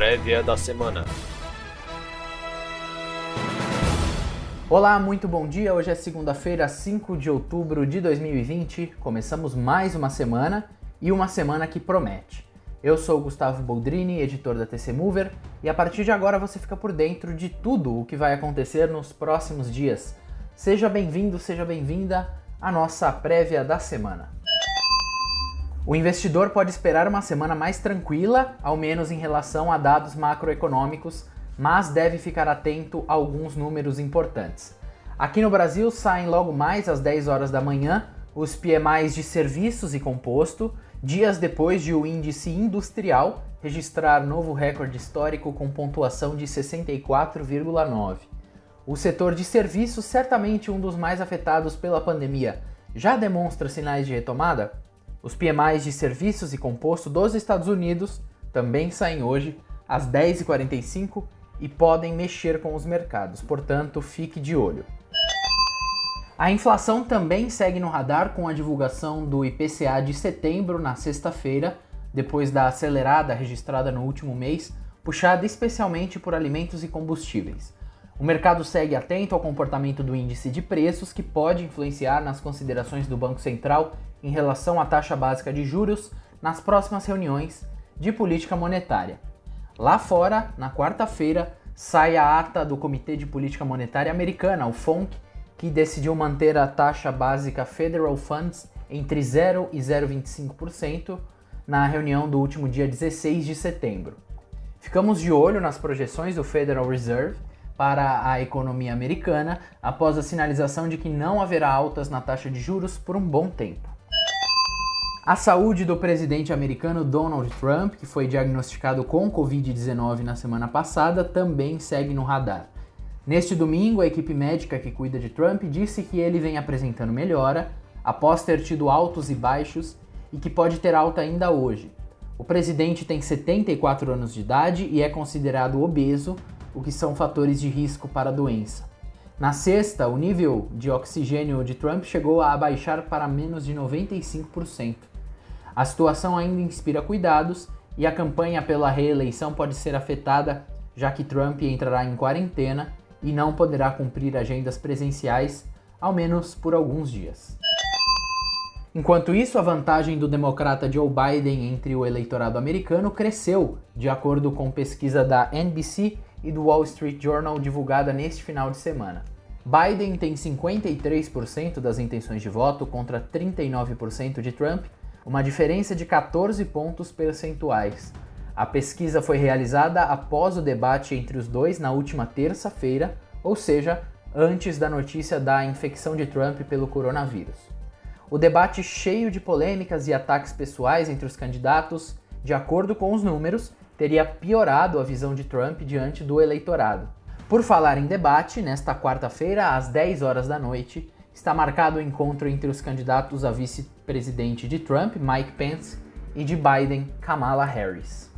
prévia da semana. Olá, muito bom dia. Hoje é segunda-feira, 5 de outubro de 2020. Começamos mais uma semana e uma semana que promete. Eu sou Gustavo Boldrini, editor da TC Mover, e a partir de agora você fica por dentro de tudo o que vai acontecer nos próximos dias. Seja bem-vindo, seja bem-vinda à nossa prévia da semana. O investidor pode esperar uma semana mais tranquila, ao menos em relação a dados macroeconômicos, mas deve ficar atento a alguns números importantes. Aqui no Brasil saem logo mais às 10 horas da manhã os PMIs de serviços e composto, dias depois de o índice industrial registrar novo recorde histórico com pontuação de 64,9. O setor de serviços, certamente um dos mais afetados pela pandemia, já demonstra sinais de retomada? Os PMIs de serviços e composto dos Estados Unidos também saem hoje às 10h45 e podem mexer com os mercados, portanto, fique de olho. A inflação também segue no radar com a divulgação do IPCA de setembro na sexta-feira, depois da acelerada registrada no último mês, puxada especialmente por alimentos e combustíveis. O mercado segue atento ao comportamento do índice de preços, que pode influenciar nas considerações do Banco Central em relação à taxa básica de juros nas próximas reuniões de política monetária. Lá fora, na quarta-feira, sai a ata do Comitê de Política Monetária Americana, o FONC, que decidiu manter a taxa básica Federal Funds entre 0 e 0,25% na reunião do último dia 16 de setembro. Ficamos de olho nas projeções do Federal Reserve para a economia americana após a sinalização de que não haverá altas na taxa de juros por um bom tempo. A saúde do presidente americano Donald Trump, que foi diagnosticado com Covid-19 na semana passada, também segue no radar. Neste domingo, a equipe médica que cuida de Trump disse que ele vem apresentando melhora após ter tido altos e baixos e que pode ter alta ainda hoje. O presidente tem 74 anos de idade e é considerado obeso, o que são fatores de risco para a doença. Na sexta, o nível de oxigênio de Trump chegou a baixar para menos de 95%. A situação ainda inspira cuidados e a campanha pela reeleição pode ser afetada, já que Trump entrará em quarentena e não poderá cumprir agendas presenciais, ao menos por alguns dias. Enquanto isso, a vantagem do democrata Joe Biden entre o eleitorado americano cresceu, de acordo com pesquisa da NBC e do Wall Street Journal divulgada neste final de semana. Biden tem 53% das intenções de voto contra 39% de Trump, uma diferença de 14 pontos percentuais. A pesquisa foi realizada após o debate entre os dois na última terça-feira, ou seja, antes da notícia da infecção de Trump pelo coronavírus. O debate cheio de polêmicas e ataques pessoais entre os candidatos, de acordo com os números, teria piorado a visão de Trump diante do eleitorado. Por falar em debate, nesta quarta-feira, às 10 horas da noite, está marcado o encontro entre os candidatos a vice-presidente de Trump, Mike Pence, e de Biden, Kamala Harris.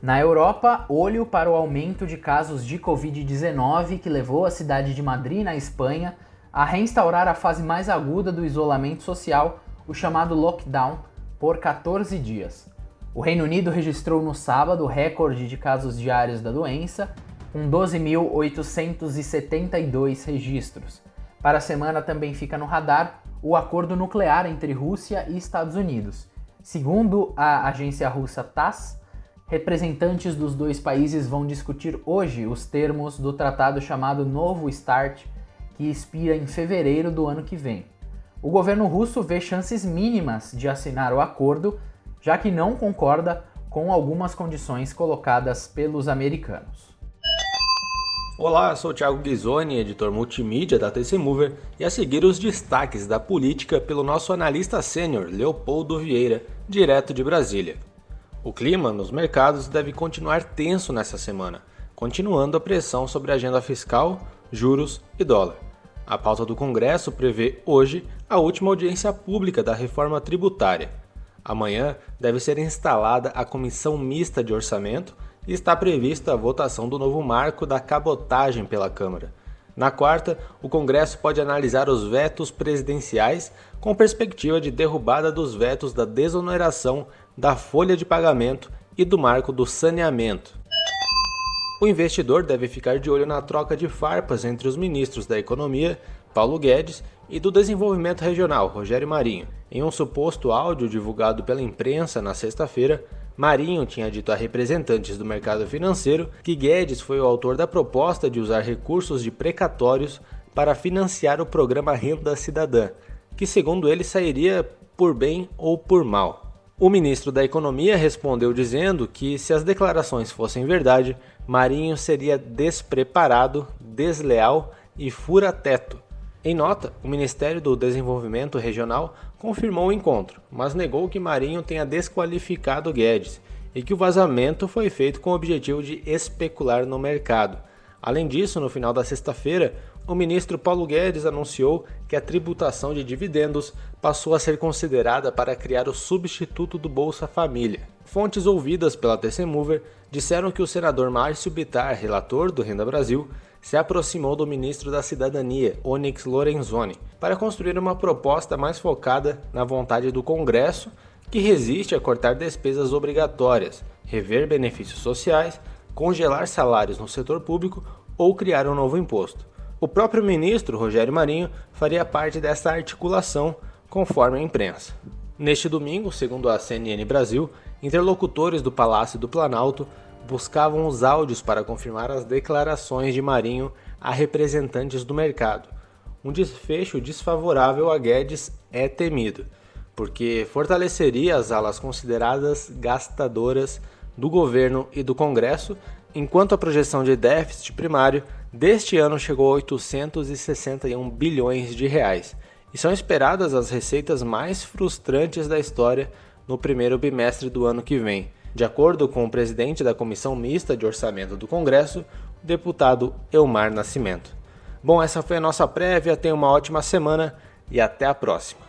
Na Europa, olho para o aumento de casos de Covid-19 que levou a cidade de Madrid, na Espanha, a reinstaurar a fase mais aguda do isolamento social, o chamado lockdown, por 14 dias. O Reino Unido registrou no sábado o recorde de casos diários da doença, com 12.872 registros. Para a semana também fica no radar o acordo nuclear entre Rússia e Estados Unidos. Segundo a agência russa TASS, representantes dos dois países vão discutir hoje os termos do tratado chamado Novo START, que expira em fevereiro do ano que vem. O governo russo vê chances mínimas de assinar o acordo, já que não concorda com algumas condições colocadas pelos americanos. Olá, sou Thiago Ghisoni, editor multimídia da TC Mover, e a seguir os destaques da política pelo nosso analista sênior Leopoldo Vieira, direto de Brasília. O clima nos mercados deve continuar tenso nessa semana, continuando a pressão sobre a agenda fiscal, juros e dólar. A pauta do Congresso prevê hoje a última audiência pública da reforma tributária. Amanhã deve ser instalada a Comissão Mista de Orçamento e está prevista a votação do novo marco da cabotagem pela Câmara. Na quarta, o Congresso pode analisar os vetos presidenciais com perspectiva de derrubada dos vetos da desoneração da folha de pagamento e do marco do saneamento. O investidor deve ficar de olho na troca de farpas entre os ministros da Economia, Paulo Guedes, e do Desenvolvimento Regional, Rogério Marinho. Em um suposto áudio divulgado pela imprensa na sexta-feira, Marinho tinha dito a representantes do mercado financeiro que Guedes foi o autor da proposta de usar recursos de precatórios para financiar o programa Renda Cidadã, que, segundo ele, sairia por bem ou por mal. O ministro da Economia respondeu dizendo que, se as declarações fossem verdade, Marinho seria despreparado, desleal e fura-teto. Em nota, o Ministério do Desenvolvimento Regional confirmou o encontro, mas negou que Marinho tenha desqualificado Guedes e que o vazamento foi feito com o objetivo de especular no mercado. Além disso, no final da sexta-feira, o ministro Paulo Guedes anunciou que a tributação de dividendos passou a ser considerada para criar o substituto do Bolsa Família. Fontes ouvidas pela TC Mover disseram que o senador Márcio Bitar, relator do Renda Brasil, se aproximou do ministro da Cidadania, Onyx Lorenzoni, para construir uma proposta mais focada na vontade do Congresso, que resiste a cortar despesas obrigatórias, rever benefícios sociais, congelar salários no setor público ou criar um novo imposto. O próprio ministro, Rogério Marinho, faria parte dessa articulação, conforme a imprensa. Neste domingo, segundo a CNN Brasil, interlocutores do Palácio do Planalto buscavam os áudios para confirmar as declarações de Marinho a representantes do mercado. Um desfecho desfavorável a Guedes é temido, porque fortaleceria as alas consideradas gastadoras do governo e do Congresso, enquanto a projeção de déficit primário deste ano chegou a 861 bilhões de reais, e são esperadas as receitas mais frustrantes da história no primeiro bimestre do ano que vem de acordo com o presidente da Comissão Mista de Orçamento do Congresso, o deputado Elmar Nascimento. Bom, essa foi a nossa prévia, tenha uma ótima semana e até a próxima.